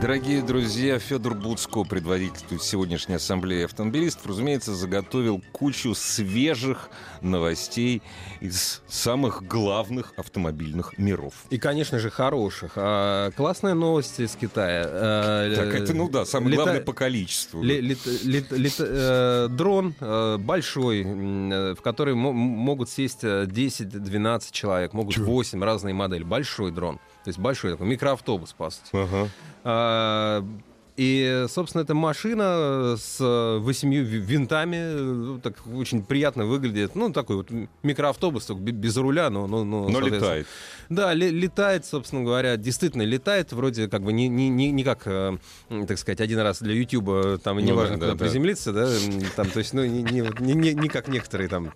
Дорогие друзья, Федор Буцко, предводитель сегодняшней ассамблеи автомобилистов, разумеется, заготовил кучу свежих новостей из самых главных автомобильных миров. И, конечно же, хороших. А, классная новость из Китая. А, Так, это, ну да, самое лета- главное по количеству. Ле- лет- лет- лет- э, дрон э, большой, э, в который м- могут сесть э, 10-12 человек, могут 8 разные модели. Большой дрон. То есть большой такой микроавтобус, по сути. Ага. И, собственно, эта машина с восемью ви- винтами, ну, так очень приятно выглядит. Ну, такой вот микроавтобус, только бе- без руля, но... Но, но, Но летает. Да, ле- летает, собственно говоря, действительно летает, вроде как бы не, не, не, не как, э, так сказать, один раз для Ютуба, там, и не Ну важно, да, куда да, приземлиться, да, там, то есть, ну, не, не, не, не- не как некоторые там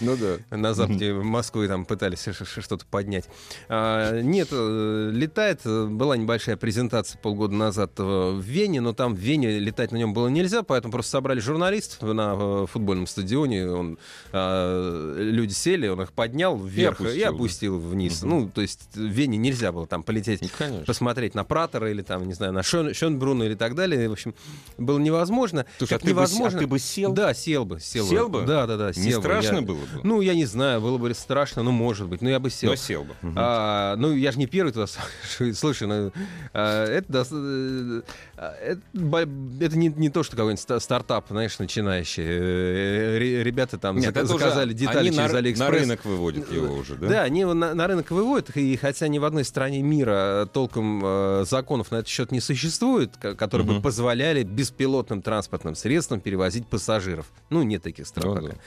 Ну да. на западе Москвы там пытались что-то поднять. А, нет, э, летает. э, Была небольшая презентация полгода назад э, в Вене, но там в Вене летать на нем было нельзя, поэтому просто собрали журналистов на э, футбольном стадионе. Он, а, люди сели, он их поднял вверх и опустил, опустил, да. вниз. Ну, то есть в Вене нельзя было там полететь Ну, конечно. посмотреть на Пратера или там, не знаю, на Шон, Шонбруна или так далее. В общем, было невозможно. Слушай, а Как ты бы с- невозможно. а ты бы сел? Да, сел бы, сел, Сел бы? Да, да, да. Не сел бы. страшно Я- было бы? Ну, я не знаю, было бы страшно, ну, может быть. Ну, я бы сел. Но сел бы. А, ну, я же не первый туда Слушай, ну, а, это, э, а, это, бо- это не, не то, что какой-нибудь ста- стартап, знаешь, начинающий. Э, ре- Ребята там Нет, зака- это уже заказали детали на, через р- Алиэкспресс. на рынок выводят его уже, да? Да, они его на, на рынок выводят, и хотя ни в одной стране мира толком э, законов на этот счет не существует, ко- которые бы Мгм. позволяли беспилотным транспортным средствам перевозить пассажиров. Ну, нет таких стран Ну пока. да.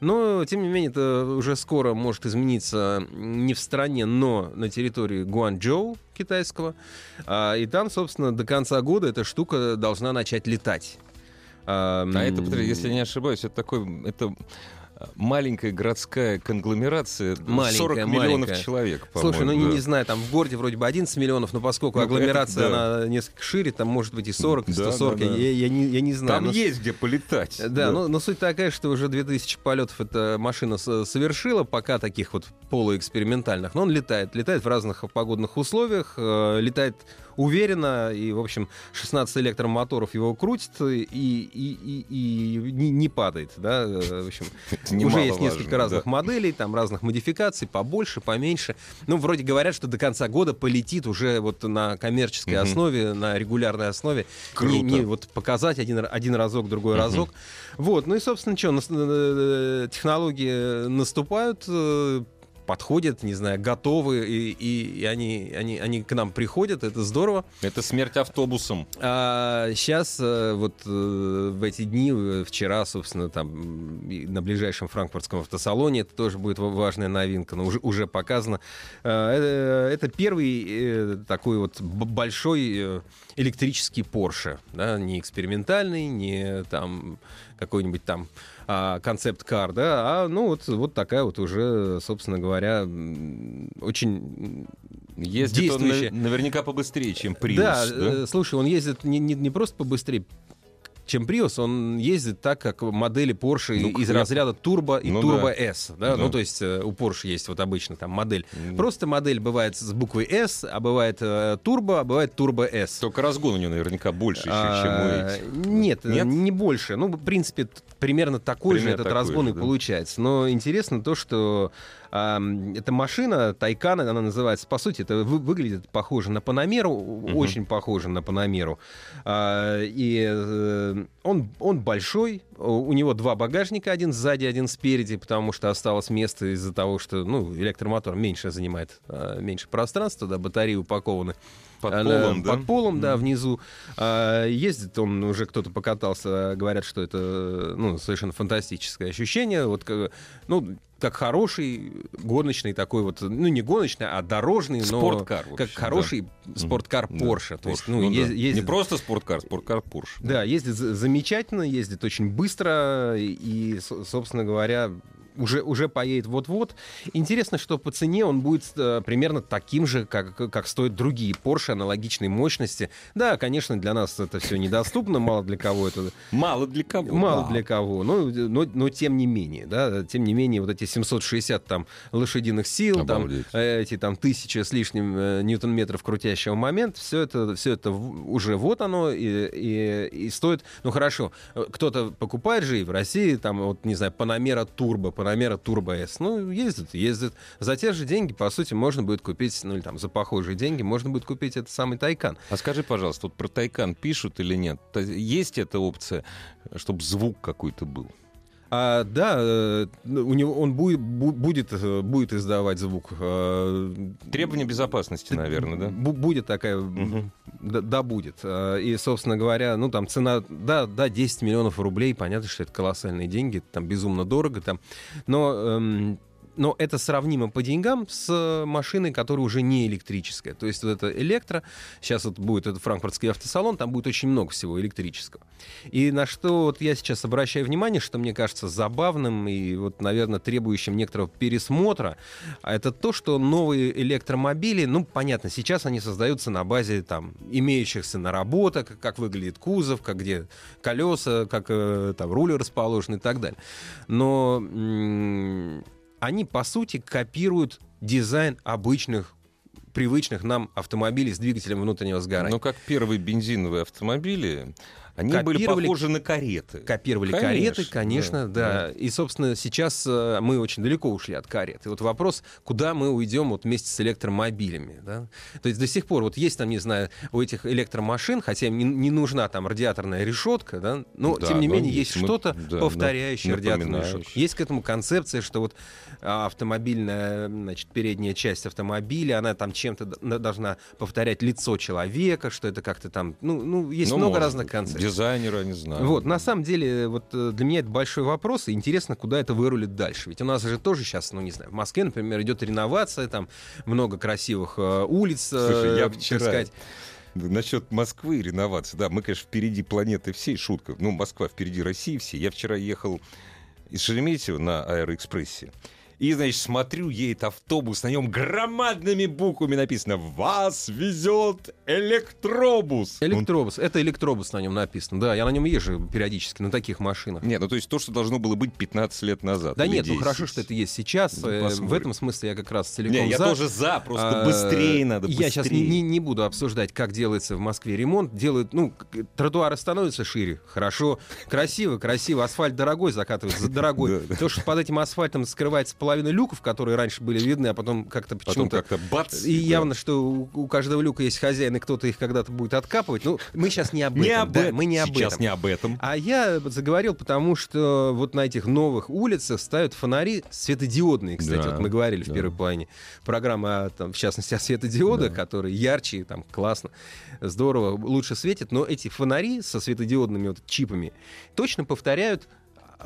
Но, тем не менее, это уже скоро может измениться не в стране, но на территории Гуанчжоу китайского. А, и там, собственно, до конца года эта штука должна начать летать. А, А это, если я не ошибаюсь, это такой, это маленькая городская конгломерация, Маленькая, 40 миллионов маленькая. человек, Слушай, ну по-моему, не, да. не знаю, там в городе вроде бы 11 миллионов, но поскольку Ну, агломерация, это да. она несколько шире, там может быть и 40, и Да, 140, да, да. Я, я не, я не знаю. Там но- есть где полетать. Да, ну, но суть такая, что уже 2000 полетов эта машина совершила, пока таких вот полуэкспериментальных. Но он летает. Летает в разных погодных условиях, э, летает уверенно, и, в общем, 16 электромоторов его крутит и, и, и, и не, не падает, да, э, в общем. Уже есть несколько да. разных моделей, там разных модификаций, побольше, поменьше. Ну, вроде говорят, что до конца года полетит уже вот на коммерческой основе, на регулярной основе. Круто. Не, не вот показать один, один разок, другой разок. Вот, ну и, собственно, что, нас- э, технологии наступают, э, подходят, не знаю, готовы, и, и- и они, они, они к нам приходят, это здорово. Это смерть автобусом. А сейчас вот э, в эти дни, э, вчера, собственно, там на ближайшем франкфуртском автосалоне, это тоже будет ва- важная новинка, но уже, уже показано. Э, Это первый э, такой вот большой э, электрический Porsche, да, не экспериментальный, не там какой-нибудь там а, концепт-кар, да, а ну вот, вот такая вот уже, собственно говоря, очень Ездит он действующая. на- наверняка побыстрее, чем Prius, да, да? э, слушай, он ездит не, не, не просто побыстрее, чем Prius, он ездит так, как модели Porsche Ну, из я- разряда Turbo и Ну Turbo да. S. Да? Да. Ну, то есть э, у Porsche есть вот обычно там модель. М. Просто модель бывает с буквой S, а бывает э, Turbo, а бывает Turbo S. Только разгон у него наверняка больше еще, чем у А, этих. Нет, Нет? не больше. Ну, в принципе, примерно такой Примерно же этот такой разгон же, и да. получается. Но интересно то, что эта машина, Тайкан, она называется, по сути, это вы- выглядит похоже на Панамеру, очень похоже на Панамеру. А, и э, он, он большой, у у него два багажника, один сзади, один спереди, потому что осталось место из-за того, что ну, электромотор меньше занимает, а, меньше пространства, да, батареи упакованы. Под Она полом, да? Под полом, да, внизу. А, ездит он, уже кто-то покатался, говорят, что это ну, совершенно фантастическое ощущение. Вот, как- ну, как хороший гоночный такой вот, ну, не гоночный, а дорожный, но Спорткар, как общем, хороший спорткар Да, Porsche. То есть, Porsche. ну, Ну ез- да. ездит- Не просто спорткар, спорткар Porsche. да, ездит за- замечательно, ездит очень быстро, и, и, со- собственно говоря, уже, уже поедет вот-вот. Интересно, что по цене он будет э, примерно таким же, как, как стоят другие Porsche аналогичной мощности. Да, конечно, для нас это все недоступно, мало для кого это... Мало для кого. Мало да. для кого, но, но, но тем не менее, да, тем не менее, вот эти 760 там лошадиных сил, там, Обалдеть. э, эти там тысяча с лишним э, ньютон-метров крутящего момента, все это, все это уже вот оно и, и, и стоит, ну хорошо, э, кто-то покупает же и в России, там, вот, не знаю, Panamera Turbo, Panamera Turbo S, ну, ездит, ездит. За те же деньги, по сути, можно будет купить, ну, или там, за похожие деньги, можно будет купить этот самый Тайкан. А скажи, пожалуйста, вот про Тайкан пишут или нет? Есть эта опция, чтобы звук какой-то был? А, да, э, ну, у него он будет, бу- будет, э, будет издавать звук. э, Требования безопасности, наверное, да? Бу- Будет такая, Мгм. да, да, будет. И, собственно говоря, ну там цена, да, да, 10 миллионов рублей, понятно, что это колоссальные деньги, там безумно дорого, там, но эм, но это сравнимо по деньгам с машиной, которая уже не электрическая. То есть вот это электро, сейчас вот будет этот франкфуртский автосалон, там будет очень много всего электрического. И на что вот я сейчас обращаю внимание, что мне кажется забавным и вот, наверное, требующим некоторого пересмотра, это то, что новые электромобили, ну, понятно, сейчас они создаются на базе там имеющихся наработок, как выглядит кузов, как где колеса, как э, там руль расположен и так далее. Но они, по сути, копируют дизайн обычных привычных нам автомобилей с двигателем внутреннего сгорания. Ну, как первые бензиновые автомобили, они были Копировали- похожи на кареты. Копировали Конечно, кареты, конечно, да, да. И, собственно, сейчас э, мы очень далеко ушли от карет. И вот вопрос, куда мы уйдем вот вместе с электромобилями. Да? То есть до сих пор вот есть там, не знаю, у этих электромашин, хотя им не, не нужна там радиаторная решетка, да, но Да, тем не но менее есть. что-то да, повторяющее нап- радиаторную решетку. Есть к этому концепция, что вот а, автомобильная, значит, передняя часть автомобиля, она там чем-то должна повторять лицо человека, что это как-то там, ну, ну есть Ну, много может разных концепций. Дизайнеры, не знаю. Вот, на самом деле, вот э, для меня это большой вопрос, и интересно, куда это вырулит дальше. Ведь у нас же тоже сейчас, ну не знаю, в Москве, например, идет реновация, там много красивых э, улиц, э, Слушай, я так вчера- сказать. Насчет Москвы и реновации. Да, мы, конечно, впереди планеты всей, шутка. Ну, Москва впереди России всей. Я вчера ехал из Шереметьево на Аэроэкспрессе. И, значит, смотрю, едет автобус, на нем громадными буквами написано «Вас везет электробус». Электробус, это электробус на нем написано, да, я на нем езжу периодически, на таких машинах. Нет, ну то есть то, что должно было быть 15 лет назад. Да нет, ну 10. хорошо, что это есть сейчас. Ну, в этом смысле я как раз целиком Не, я за. тоже за, просто А, быстрее надо, Я сейчас не, быстрее. не- буду обсуждать, как делается в Москве ремонт. Делают, ну, тротуары становятся шире, хорошо, красиво, красиво. Асфальт дорогой закатывают, за дорогой. То, что под этим асфальтом скрывается половина люков, которые раньше были видны, а потом как-то Потом почему-то... как-то бац. И да. явно, что у, у каждого люка есть хозяин, и кто-то их когда-то будет откапывать. Ну, мы сейчас не об этом. Не об да, этом. мы не об Сейчас этом. не об этом. А я заговорил, потому что вот на этих новых улицах ставят фонари светодиодные, кстати. Да, вот мы говорили в да. первой плане программы, там, в частности, о светодиодах, которые ярче, там, классно, здорово, лучше светят. Но эти фонари со светодиодными вот чипами точно повторяют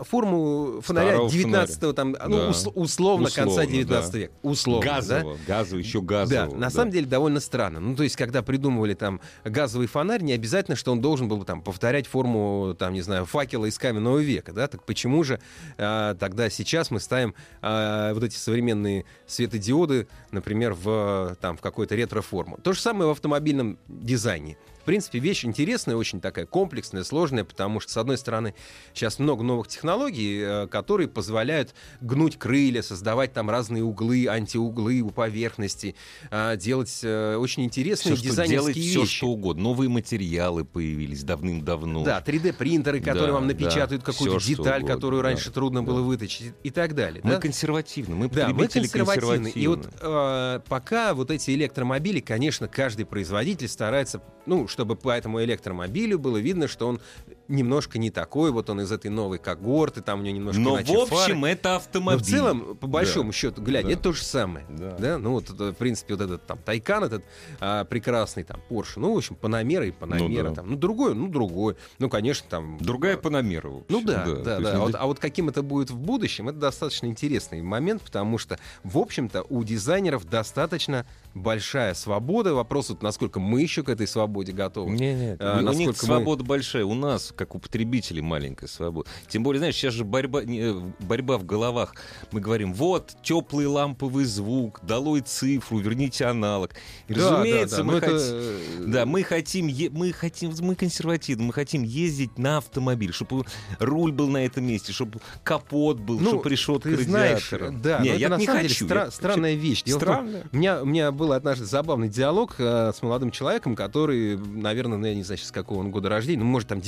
форму фонаря Старого 19 там, ну, Да. ус- условно, конца Условно, 19 да. века. Условно, да? газово, газово, еще газово. Да, на самом деле довольно странно. Ну, то есть, когда придумывали там газовый фонарь, не обязательно, что он должен был там повторять форму, там, не знаю, факела из каменного века, да? Так почему же а, тогда сейчас мы ставим а, вот эти современные светодиоды, например, в, там, в какую-то ретро-форму? То же самое в автомобильном дизайне. В принципе, вещь интересная, очень такая комплексная, сложная, потому что, с одной стороны, сейчас много новых технологий, э, которые позволяют гнуть крылья, создавать там разные углы, антиуглы у поверхности, а, делать э, очень интересные Все, дизайнерские делать, все, вещи. что угодно. Новые материалы появились давным-давно. Да, 3D-принтеры, которые Да, вам да, напечатают какую-то всё, что деталь, угодно, которую да, раньше трудно да. было вытащить и так далее. Мы да? консервативны, мы Да, мы потребители консервативны. И вот консервативны. э, пока вот эти электромобили, конечно, каждый производитель старается, ну, чтобы по этому электромобилю было видно, что он немножко не такой, вот он из этой новой когорты, там у него немножко Но в общем фары. это Но автомобиль. в целом, по большому счету, глядя, Да. это то же самое. Да. Ну, вот, в принципе, вот этот там Тайкан, этот а, прекрасный там Porsche, ну, в общем, Панамера и Панамера да. там. Ну, другой, ну, другой. Ну, конечно, там... Другая Панамера. в общем, ну да, да, То да. есть, А, ну, вот, а вот каким это будет в будущем, это достаточно интересный момент, потому что, в общем-то, у дизайнеров достаточно большая свобода. Вопрос, вот, насколько мы еще к этой свободе готовы. Не, не, А, у них насколько мы- свобода большая. У нас как у потребителей маленькая свобода. Тем более, знаешь, сейчас же борьба, не, борьба в головах. Мы говорим, вот, теплый ламповый звук, долой цифру, верните аналог. И, Да, разумеется, да, да, мы, но это, хот- э, да, мы хотим, е- мы хотим, мы консервативны, мы хотим ездить на автомобиль, чтобы руль был на этом месте, чтобы капот был, Ну, чтобы решетка радиатора. да, не, но это я на не самом деле хочу. стра- я- странная вещь. Дело в том, Странно. У меня, у меня был однажды забавный диалог э, с молодым человеком, который, наверное, ну, я не знаю, с какого он года рождения, ну, может, там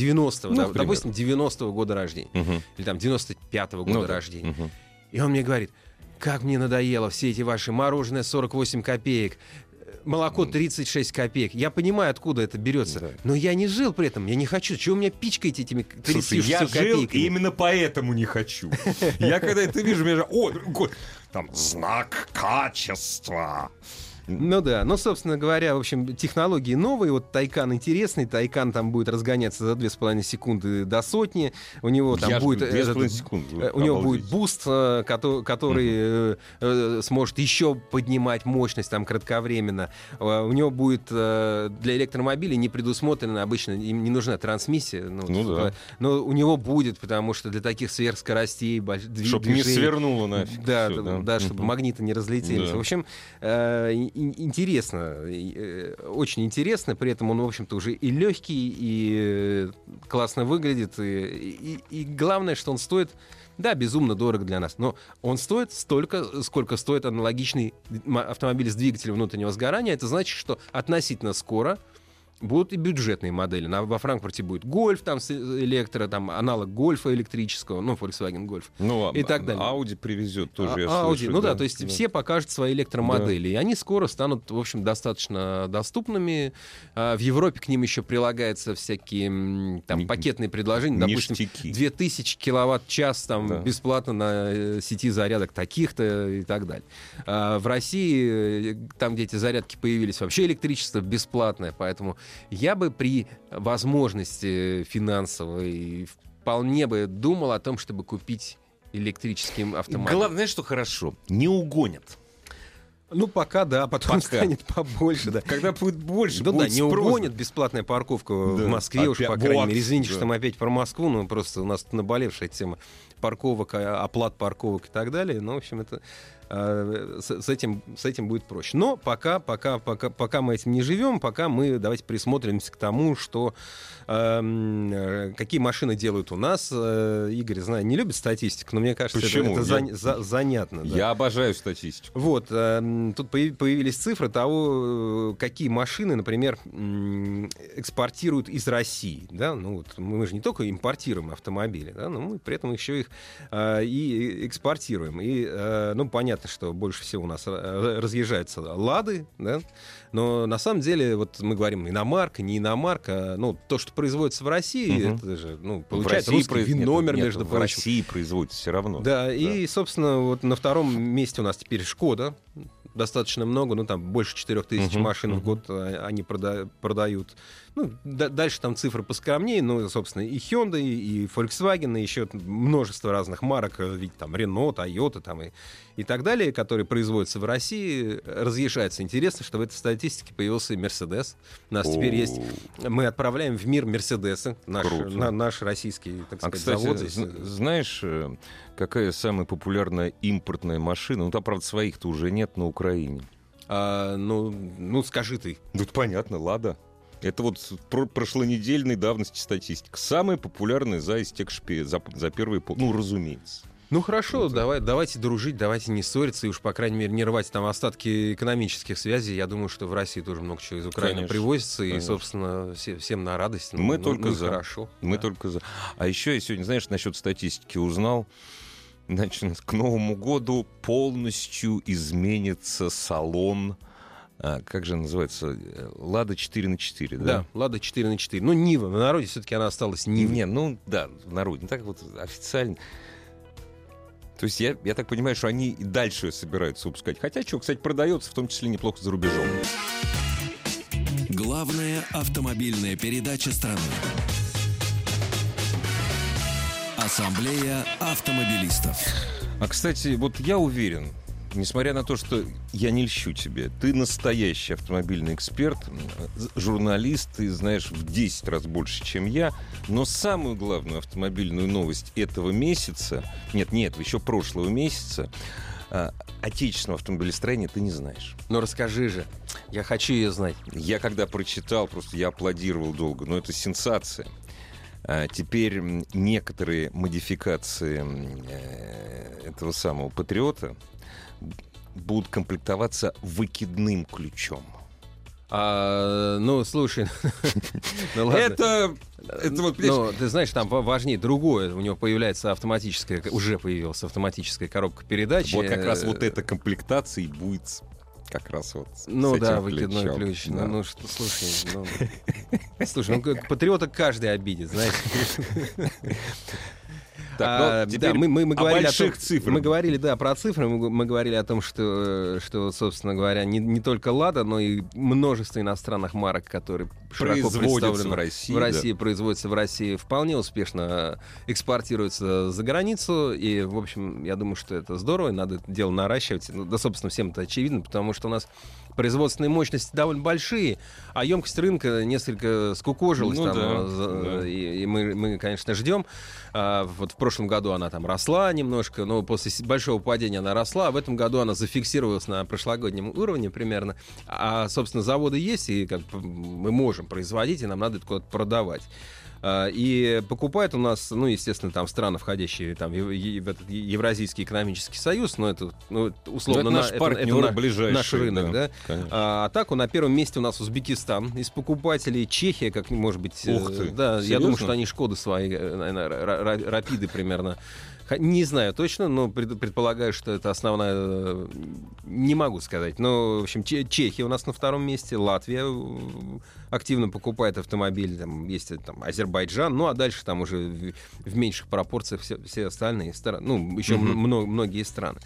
90-го, Ну, да, допустим, 90-го года рождения, Мгм. или там 95-го года Ну рождения. Мгм. И он мне говорит, как мне надоело все эти ваши мороженое 48 копеек, молоко 36 копеек. Я понимаю, откуда это берется. Да. Но я не жил при этом. Я не хочу. Чего вы меня пичкаете этими 36 Слушай, я жил и именно поэтому не хочу. Я когда это вижу, меня же, о, там знак качества. Ну да, ну, собственно говоря, в общем, технологии новые. Вот Тайкан интересный. Тайкан там будет разгоняться за 2,5 секунды до сотни. У него там Я будет... этот, секунды. э, У него будет Обалдеть. boost, э, кото- который э, э, сможет еще поднимать мощность там кратковременно. У него будет для электромобилей не предусмотрено обычно, им не нужна трансмиссия. Ну, Ну типа, да. Но у него будет, потому что для таких сверхскоростей, больш- дви- Чтоб не движений- свернуло нафиг. да, всё, да, да, чтобы Мгм. магниты не разлетелись. Да. В общем, интересно, э, очень интересно. При этом он, в общем-то, уже и легкий, и э, классно выглядит. И, и- и главное, что он стоит, да, безумно дорого для нас, но он стоит столько, сколько стоит аналогичный автомобиль с двигателем внутреннего сгорания. Это значит, что относительно скоро будут и бюджетные модели. На- во Франкфурте будет Гольф, там с электро, там аналог Гольфа электрического, ну, Volkswagen Гольф. Ну, и так далее. Ауди привезет тоже, А- я Audi, слышу, ну да, то есть все покажут свои электромодели. И они скоро станут, в общем, достаточно доступными. А, В Европе к ним еще прилагаются всякие там пакетные предложения. Допустим, Ништяки. 2000 киловатт-час там Да. бесплатно на э, сети зарядок таких-то и так далее. А в России, э, там, где эти зарядки появились, вообще электричество бесплатное. Поэтому я бы при возможности финансовой вполне бы думал о том, чтобы купить электрический автомобиль. Главное, знаешь, что хорошо? Не угонят. Ну, пока да, потом Пока. станет побольше, да. Когда будет больше, Ну да, будет не спрос. угонят бесплатная парковка Да. в Москве уж, по Опять- крайней вот, мере. Извините, да. что мы опять про Москву, но просто у нас тут наболевшая тема парковок, а, оплат парковок и так далее. Ну, в общем, это э, с, с этим, с этим будет проще. Но пока, пока, пока, пока мы этим не живем, пока мы давайте присмотримся к тому, что эм, э, какие машины делают у нас. Э, Игорь, знаю, не любит статистику, но мне кажется, это- Почему? это, Я- зан- за- занятно. да. Я обожаю статистику. Вот, эм, тут появ- появились цифры того, э, какие машины, например, экспортируют из России. Да? Ну, вот мы же не только импортируем автомобили, да, но мы при этом еще их э, и экспортируем. И, э, ну, понятно, что больше всего у нас разъезжаются «Лады», да? но на самом деле, вот мы говорим иномарка, не иномарка, ну, то, что производится в России, Мгм. это же, ну, В получается России русский произ- нет, виномер, нет, между в прочим. России производится все равно. Да, и, собственно, вот на втором месте у нас теперь Шкода. Достаточно много, ну там больше 4 тысяч Мгм, машин в мгм. год а, они прода- продают. Ну, да- дальше там цифры поскромнее, ну, собственно, и Hyundai, и Volkswagen, и еще множество разных марок, э, ведь там Renault, Toyota там и, и так далее, которые производятся в России, разъезжаются. Интересно, что в этой статистике появился и Mercedes. У нас теперь есть... Мы отправляем в мир Мерседесы, наш, Круто. на- наш российский, так А, сказать, кстати, завод здесь. зн- знаешь, э, какая самая популярная импортная машина? Ну, там, правда, своих-то уже нет на Украине. А, ну, ну, скажи ты. Ну, это понятно, Лада. Это вот про- прошлонедельной давности статистика. Самая популярная за истекшпи, за, за первые пол... Ну, разумеется. Ну хорошо, Вот. давай, давайте дружить, давайте не ссориться, и уж, по крайней мере, не рвать там остатки экономических связей. Я думаю, что в России тоже много чего из Украины Конечно, привозится, и, конечно. собственно, все- всем на радость. Ну, Мы ну, только ну, за. хорошо. Мы да. только за. А еще я сегодня, знаешь, насчет статистики узнал. Значит, к Новому году полностью изменится салон. А, как же называется? Э, Лада 4 на 4, да? Да, Лада 4 на 4. Ну, Нива, в народе все-таки она осталась Нивой. Не, ну да, в народе. Не так вот официально. То есть я, я так понимаю, что они и дальше собираются выпускать. Хотя, что, кстати, продается, в том числе неплохо за рубежом. Главная автомобильная передача страны. Ассамблея автомобилистов. А, кстати, вот я уверен, несмотря на то, что я не льщу тебе, ты настоящий автомобильный эксперт, журналист, ты знаешь в 10 раз больше, чем я, но самую главную автомобильную новость этого месяца, нет, нет, еще прошлого месяца, а, отечественного автомобилестроения ты не знаешь. Ну расскажи же, я хочу ее знать. Я когда прочитал, просто я аплодировал долго, но это сенсация. А теперь некоторые модификации э, этого самого патриота будут комплектоваться выкидным ключом. А, ну, слушай, ну ладно. Это, это вот, ну, ты знаешь, там важнее другое. У него появляется автоматическая, уже появилась автоматическая коробка передач. Вот как раз вот эта комплектация и будет как раз вот Ну да, выкидной ключ. Ну, да. Ну, ну что, слушай, ну, слушай, ну патриота каждый обидит, знаешь. Так, а, да, мы, мы, мы говорили о больших о том, цифрах. Мы говорили, да, про цифры. Мы, мы говорили о том, что, что собственно говоря, не, не только Лада, но и множество иностранных марок, которые широко представлены в России. В России да. производятся в России вполне успешно экспортируются за границу. И, в общем, я думаю, что это здорово, и надо это дело наращивать. Ну, да, собственно, всем это очевидно, потому что у нас производственные мощности довольно большие, а емкость рынка несколько скукожилась. Ну, там, да, за, да. И, и мы, мы, конечно, ждем. А, вот в прошлом году она там росла немножко, но после большого падения она росла. А в этом году она зафиксировалась на прошлогоднем уровне примерно. А, собственно, заводы есть, и как мы можем производить, и нам надо это куда-то продавать. А, и покупает у нас, ну, естественно, там страны, входящие там, в, этот Евразийский экономический союз, но это ну, условно но это наш, на, партнер это, это ближайший, наш рынок. Да, да? А, а так, на первом месте у нас Узбекистан из покупателей, Чехия, как может быть. Ух ты, да, серьезно? я думаю, что они Шкоды свои, э, наверное, рапиды примерно не знаю точно, но предполагаю, что это основная... Э, не могу сказать. Но, в общем, Чехия у нас на втором месте, Латвия э, активно покупает автомобили, там есть там Азербайджан, ну а дальше там уже в, меньших пропорциях все, все остальные страны, ну еще mm-hmm. много, многие страны.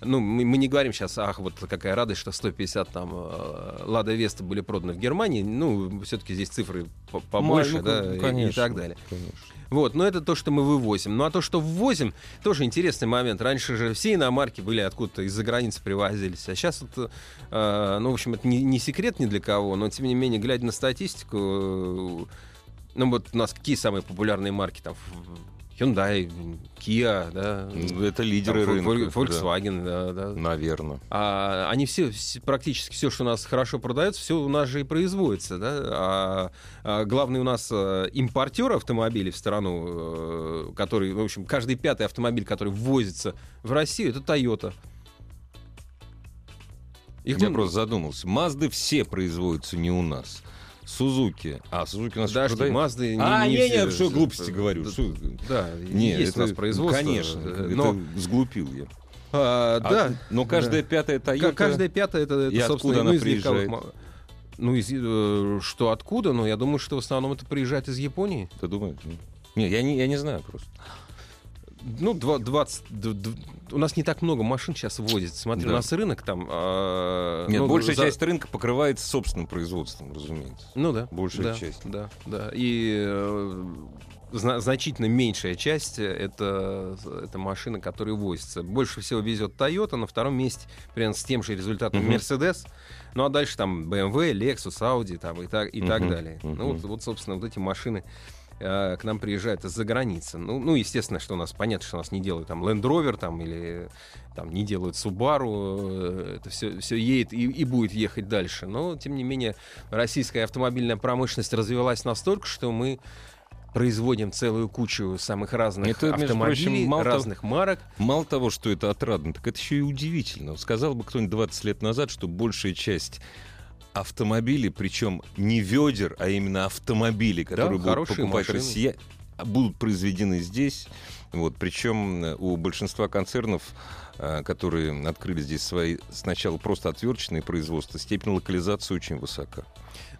Ну, мы, мы не говорим сейчас, ах, вот какая радость, что 150 там э, Лада Веста были проданы в Германии, ну, все-таки здесь цифры побольше, ну, да, конечно, и, и так далее. Конечно. Вот, но это то, что мы вывозим. Ну а то, что ввозим, тоже интересный момент. Раньше же все иномарки были откуда-то из-за границы привозились. А сейчас это, э, ну, в общем, это не, не секрет ни для кого, но тем не менее, глядя на статистику, э, ну вот у нас какие самые популярные марки там Hyundai, Kia, да. Это лидеры там, рынка. Volkswagen, да. да, да. Наверное. А, они все, практически все, что у нас хорошо продается, все у нас же и производится, да. А, а главный у нас э, импортер автомобилей в страну, э, который, в общем, каждый пятый автомобиль, который ввозится в Россию, это Toyota. Их Я просто задумался. Мазды все производятся не у нас. Сузуки. А, Сузуки у нас Подожди, продают? Мазды А, не, не, не, что глупости говорю. Что... Да, Нет, есть это, у нас производство. Конечно, но... это сглупил я. А, а, да. Но каждая да. пятая Toyota... Каждая пятая, это, это и собственно, откуда она приезжает? Ну, из, э, что откуда? Но я думаю, что в основном это приезжает из Японии. Ты думаешь? Нет, я не, я не знаю просто. Ну, 20, у нас не так много машин сейчас возится. Смотри, да. у нас рынок там... Э, Нет, ну, большая за... часть рынка покрывается собственным производством, разумеется. Ну да. Большая да, часть. Да, да. И э, зна- значительно меньшая часть это, это машины, которые возятся. Больше всего везет Toyota, на втором месте, примерно с тем же результатом uh-huh. Mercedes. Ну а дальше там BMW, Lexus, Audi там, и так, и uh-huh. так далее. Uh-huh. Ну вот, вот, собственно, вот эти машины Э, к нам приезжают из-за границы. Ну, ну, естественно, что у нас понятно, что у нас не делают там Land Rover там, или там не делают Subaru, э, это все, все едет и, и будет ехать дальше. Но, тем не менее, российская автомобильная промышленность развивалась настолько, что мы производим целую кучу самых разных это, автомобилей, прочим, разных того, марок. Мало того, что это отрадно, так это еще и удивительно. Сказал бы кто-нибудь 20 лет назад, что большая часть автомобили, причем не ведер, а именно автомобили, которые да, будут покупать россияне, будут произведены здесь. Вот, причем у большинства концернов, которые открыли здесь свои сначала просто отверточные производства, степень локализации очень высока.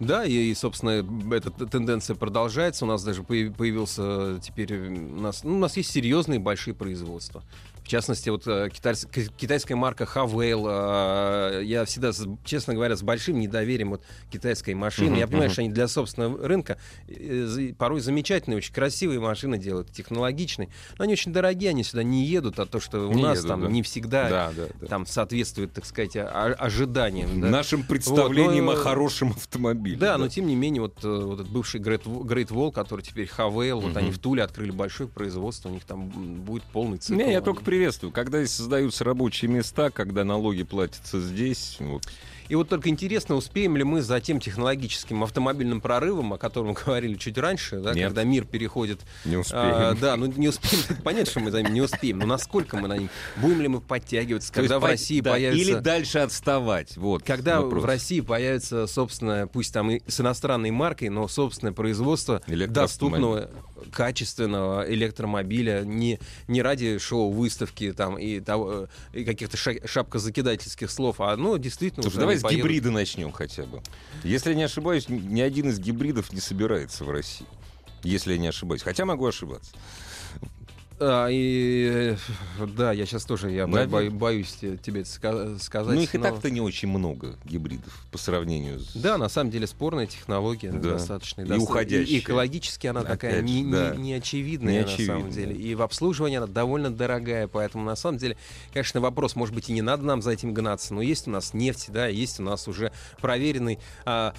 Да, и, собственно, эта тенденция продолжается. У нас даже появился теперь... У нас, ну, у нас есть серьезные большие производства. В частности, вот э, китайс- китайская марка Havail, э, я всегда, честно говоря, с большим недоверием вот китайской машины. Мгм, я понимаю, мгм. что они для собственного рынка э, порой замечательные, очень красивые машины делают, технологичные. Но они очень дорогие, они сюда не едут, а то, что у Не нас едут, там да. не всегда Да, да, да. там соответствует, так сказать, о- ожиданиям. да. Нашим представлением Вот, но- о хорошем автомобиле. Да, но тем не менее, вот, вот этот бывший Great, Wa- Great Wall, который теперь Хавейл, вот Мгм. они в Туле открыли большое производство, у них там будет полный цикл. Не, я только приветствую. Когда здесь создаются рабочие места, когда налоги платятся здесь, вот, И вот только интересно, успеем ли мы за тем технологическим автомобильным прорывом, о котором мы говорили чуть раньше, да, Нет. когда мир переходит... не а, успеем. да, ну не успеем. Понятно, что мы за ним не успеем. Но насколько мы на ним? Будем ли мы подтягиваться? То есть Когда в по- России да, появится... Или дальше отставать. Вот Когда вопрос. в России появится собственное, пусть там и с иностранной маркой, но собственное производство доступного, качественного электромобиля, не, не ради шоу, выставки там, и, того, э, и каких-то ша- шапкозакидательских слов, а ну, действительно... Слушай, уже давай они с поедут. гибрида начнем хотя бы. Если я не ошибаюсь, ни один из гибридов не собирается в России. Если я не ошибаюсь. Хотя могу ошибаться. А, и, э, да, я сейчас тоже я бо- бо- боюсь те- тебе это ска- сказать. Ну, их и но- так-то не очень много гибридов по сравнению с... Да, на самом деле спорная технология Да. достаточно. И доста- уходящая. И экологически она Опять такая не, не- да. не очевидная Не на самом очевидная. деле. И в обслуживании она довольно дорогая, поэтому на самом деле, конечно, вопрос, может быть, и не надо нам за этим гнаться, но есть у нас нефть, да, есть у нас уже проверенный а,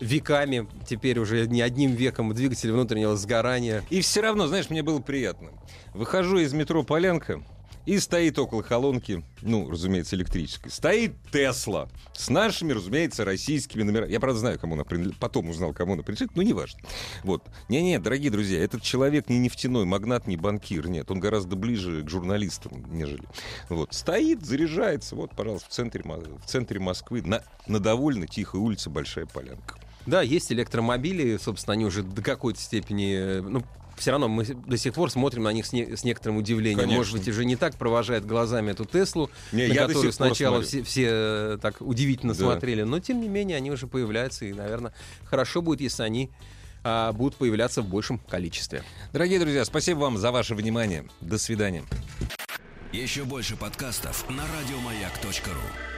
веками, теперь уже не одним веком двигатель внутреннего сгорания. И все равно, знаешь, мне было приятно. Выхожу из метро Полянка, и стоит около колонки, ну, разумеется, электрической, стоит Тесла с нашими, разумеется, российскими номерами. Я, правда, знаю, кому она принадлежит, потом узнал, кому она принадлежит, но неважно. Вот. Не-не, дорогие друзья, этот человек не нефтяной магнат, не банкир, нет, он гораздо ближе к журналистам, нежели. Вот. Стоит, заряжается, вот, пожалуйста, в центре, в центре Москвы, на, на довольно тихой улице Большая Полянка. Да, есть электромобили, собственно, они уже до какой-то степени, э, ну, все равно мы до сих пор смотрим на них с, не- с некоторым удивлением. Конечно. Может быть, уже не так провожает глазами эту Теслу, Не, на которую сначала все, все э, так удивительно Да. смотрели. Но, тем не менее, они уже появляются, и, наверное, хорошо будет, если они а, будут появляться в большем количестве. Дорогие друзья, спасибо вам за ваше внимание. До свидания. Еще больше подкастов на радиомаяк.ру.